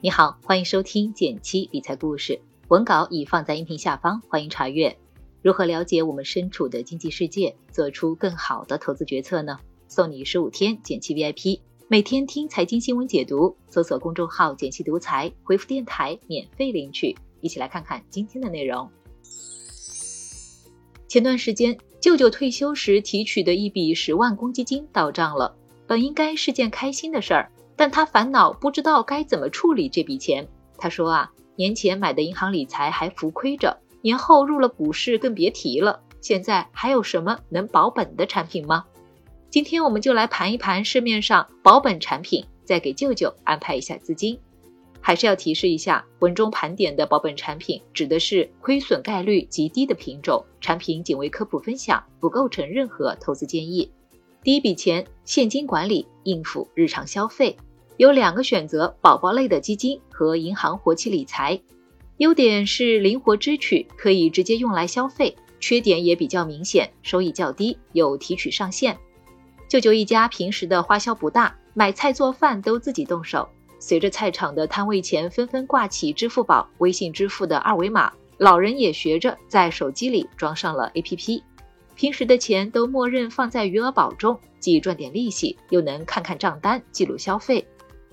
你好，欢迎收听减七理财故事，文稿已放在音频下方，欢迎查阅。如何了解我们身处的经济世界，做出更好的投资决策呢？送你十五天减七 VIP，每天听财经新闻解读，搜索公众号“减七独裁，回复“电台”免费领取。一起来看看今天的内容。前段时间，舅舅退休时提取的一笔十万公积金到账了，本应该是件开心的事儿。但他烦恼不知道该怎么处理这笔钱。他说啊，年前买的银行理财还浮亏着，年后入了股市更别提了。现在还有什么能保本的产品吗？今天我们就来盘一盘市面上保本产品，再给舅舅安排一下资金。还是要提示一下，文中盘点的保本产品指的是亏损概率极低的品种，产品仅为科普分享，不构成任何投资建议。第一笔钱，现金管理，应付日常消费。有两个选择：宝宝类的基金和银行活期理财。优点是灵活支取，可以直接用来消费；缺点也比较明显，收益较低，有提取上限。舅舅一家平时的花销不大，买菜做饭都自己动手。随着菜场的摊位前纷纷挂起支付宝、微信支付的二维码，老人也学着在手机里装上了 APP。平时的钱都默认放在余额宝中，既赚点利息，又能看看账单，记录消费。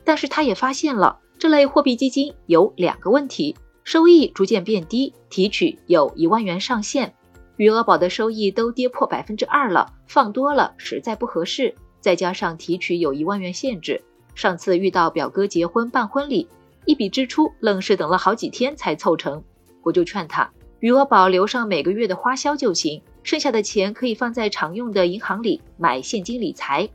但是他也发现了这类货币基金有两个问题：收益逐渐变低，提取有一万元上限，余额宝的收益都跌破百分之二了，放多了实在不合适。再加上提取有一万元限制，上次遇到表哥结婚办婚礼，一笔支出愣是等了好几天才凑成。我就劝他，余额宝留上每个月的花销就行，剩下的钱可以放在常用的银行里买现金理财。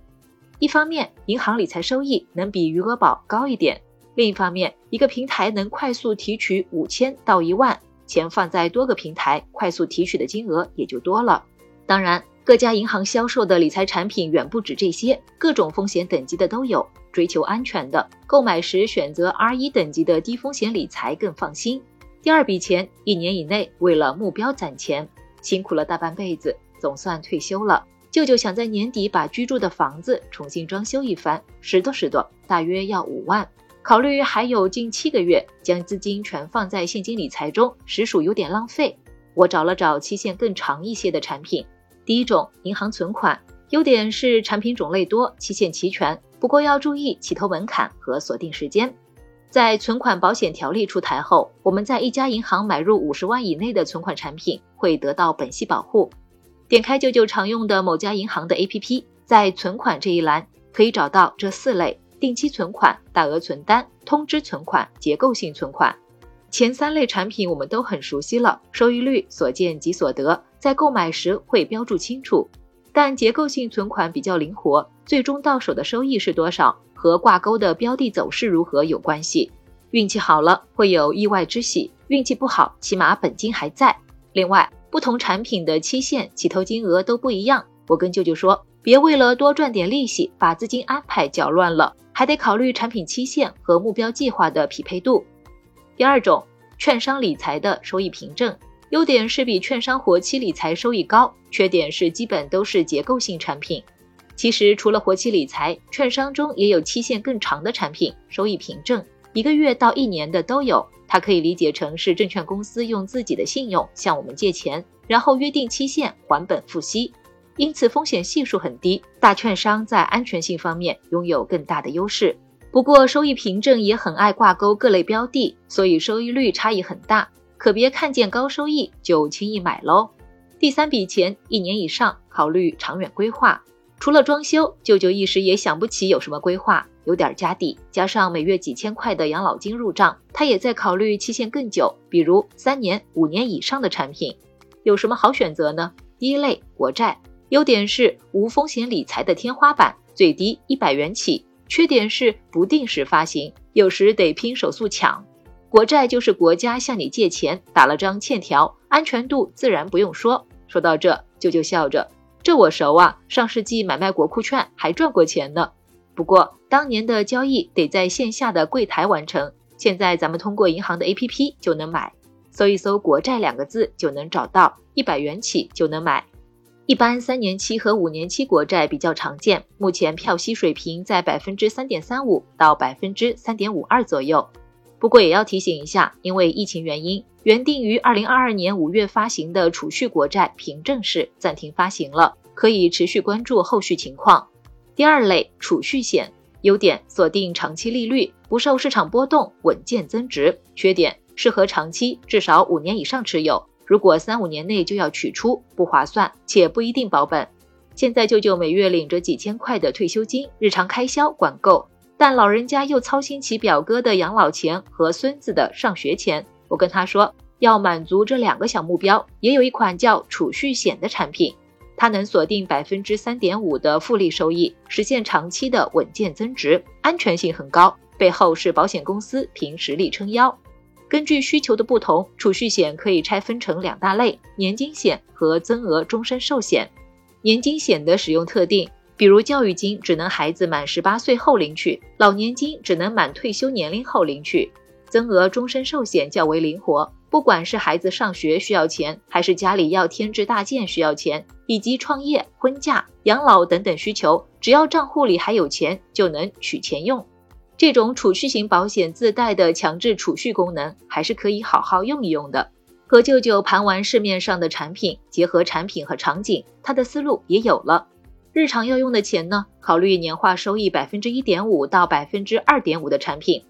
一方面，银行理财收益能比余额宝高一点；另一方面，一个平台能快速提取五千到一万，钱放在多个平台，快速提取的金额也就多了。当然，各家银行销售的理财产品远不止这些，各种风险等级的都有。追求安全的，购买时选择 R 一等级的低风险理财更放心。第二笔钱，一年以内为了目标攒钱，辛苦了大半辈子，总算退休了。舅舅想在年底把居住的房子重新装修一番，拾掇拾掇，大约要五万。考虑还有近七个月，将资金全放在现金理财中，实属有点浪费。我找了找期限更长一些的产品。第一种，银行存款，优点是产品种类多，期限齐全，不过要注意起投门槛和锁定时间。在存款保险条例出台后，我们在一家银行买入五十万以内的存款产品，会得到本息保护。点开舅舅常用的某家银行的 APP，在存款这一栏可以找到这四类：定期存款、大额存单、通知存款、结构性存款。前三类产品我们都很熟悉了，收益率所见即所得，在购买时会标注清楚。但结构性存款比较灵活，最终到手的收益是多少，和挂钩的标的走势如何有关系。运气好了会有意外之喜，运气不好起码本金还在。另外。不同产品的期限、起投金额都不一样。我跟舅舅说，别为了多赚点利息，把资金安排搅乱了，还得考虑产品期限和目标计划的匹配度。第二种，券商理财的收益凭证，优点是比券商活期理财收益高，缺点是基本都是结构性产品。其实除了活期理财，券商中也有期限更长的产品，收益凭证，一个月到一年的都有。它可以理解成是证券公司用自己的信用向我们借钱，然后约定期限还本付息，因此风险系数很低。大券商在安全性方面拥有更大的优势。不过收益凭证也很爱挂钩各类标的，所以收益率差异很大，可别看见高收益就轻易买喽。第三笔钱一年以上，考虑长远规划。除了装修，舅舅一时也想不起有什么规划，有点家底，加上每月几千块的养老金入账，他也在考虑期限更久，比如三年、五年以上的产品，有什么好选择呢？第一类国债，优点是无风险理财的天花板，最低一百元起，缺点是不定时发行，有时得拼手速抢。国债就是国家向你借钱，打了张欠条，安全度自然不用说。说到这，舅舅笑着。这我熟啊，上世纪买卖国库券还赚过钱呢。不过当年的交易得在线下的柜台完成，现在咱们通过银行的 APP 就能买，搜一搜“国债”两个字就能找到，一百元起就能买。一般三年期和五年期国债比较常见，目前票息水平在百分之三点三五到百分之三点五二左右。不过也要提醒一下，因为疫情原因，原定于二零二二年五月发行的储蓄国债凭证式暂停发行了，可以持续关注后续情况。第二类储蓄险，优点锁定长期利率，不受市场波动，稳健增值；缺点适合长期，至少五年以上持有。如果三五年内就要取出，不划算，且不一定保本。现在舅舅每月领着几千块的退休金，日常开销管够。但老人家又操心起表哥的养老钱和孙子的上学钱，我跟他说，要满足这两个小目标，也有一款叫储蓄险的产品，它能锁定百分之三点五的复利收益，实现长期的稳健增值，安全性很高，背后是保险公司凭实力撑腰。根据需求的不同，储蓄险可以拆分成两大类：年金险和增额终身寿险。年金险的使用特定。比如教育金只能孩子满十八岁后领取，老年金只能满退休年龄后领取。增额终身寿险较为灵活，不管是孩子上学需要钱，还是家里要添置大件需要钱，以及创业、婚嫁、养老等等需求，只要账户里还有钱，就能取钱用。这种储蓄型保险自带的强制储蓄功能，还是可以好好用一用的。和舅舅盘完市面上的产品，结合产品和场景，他的思路也有了。日常要用的钱呢？考虑年化收益百分之一点五到百分之二点五的产品，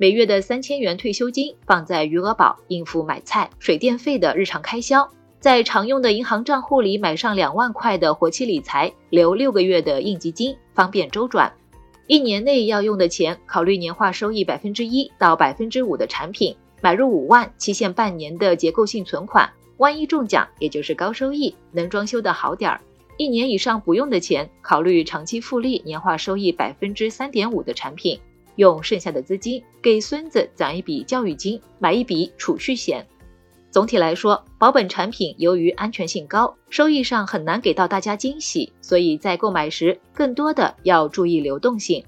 每月的三千元退休金放在余额宝，应付买菜、水电费的日常开销。在常用的银行账户里买上两万块的活期理财，留六个月的应急金，方便周转。一年内要用的钱，考虑年化收益百分之一到百分之五的产品，买入五万，期限半年的结构性存款，万一中奖，也就是高收益，能装修的好点儿。一年以上不用的钱，考虑长期复利、年化收益百分之三点五的产品，用剩下的资金给孙子攒一笔教育金，买一笔储蓄险。总体来说，保本产品由于安全性高，收益上很难给到大家惊喜，所以在购买时更多的要注意流动性。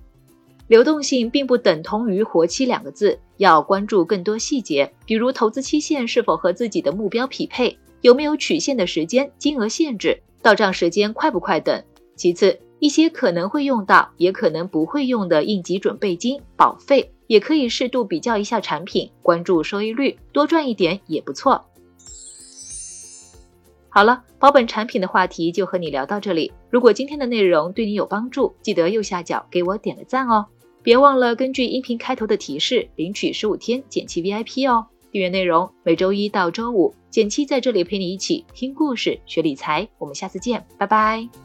流动性并不等同于活期两个字，要关注更多细节，比如投资期限是否和自己的目标匹配，有没有取现的时间、金额限制。到账时间快不快等。其次，一些可能会用到，也可能不会用的应急准备金、保费，也可以适度比较一下产品，关注收益率，多赚一点也不错。好了，保本产品的话题就和你聊到这里。如果今天的内容对你有帮助，记得右下角给我点个赞哦。别忘了根据音频开头的提示领取十五天减期 VIP 哦。订阅内容，每周一到周五，减七在这里陪你一起听故事、学理财。我们下次见，拜拜。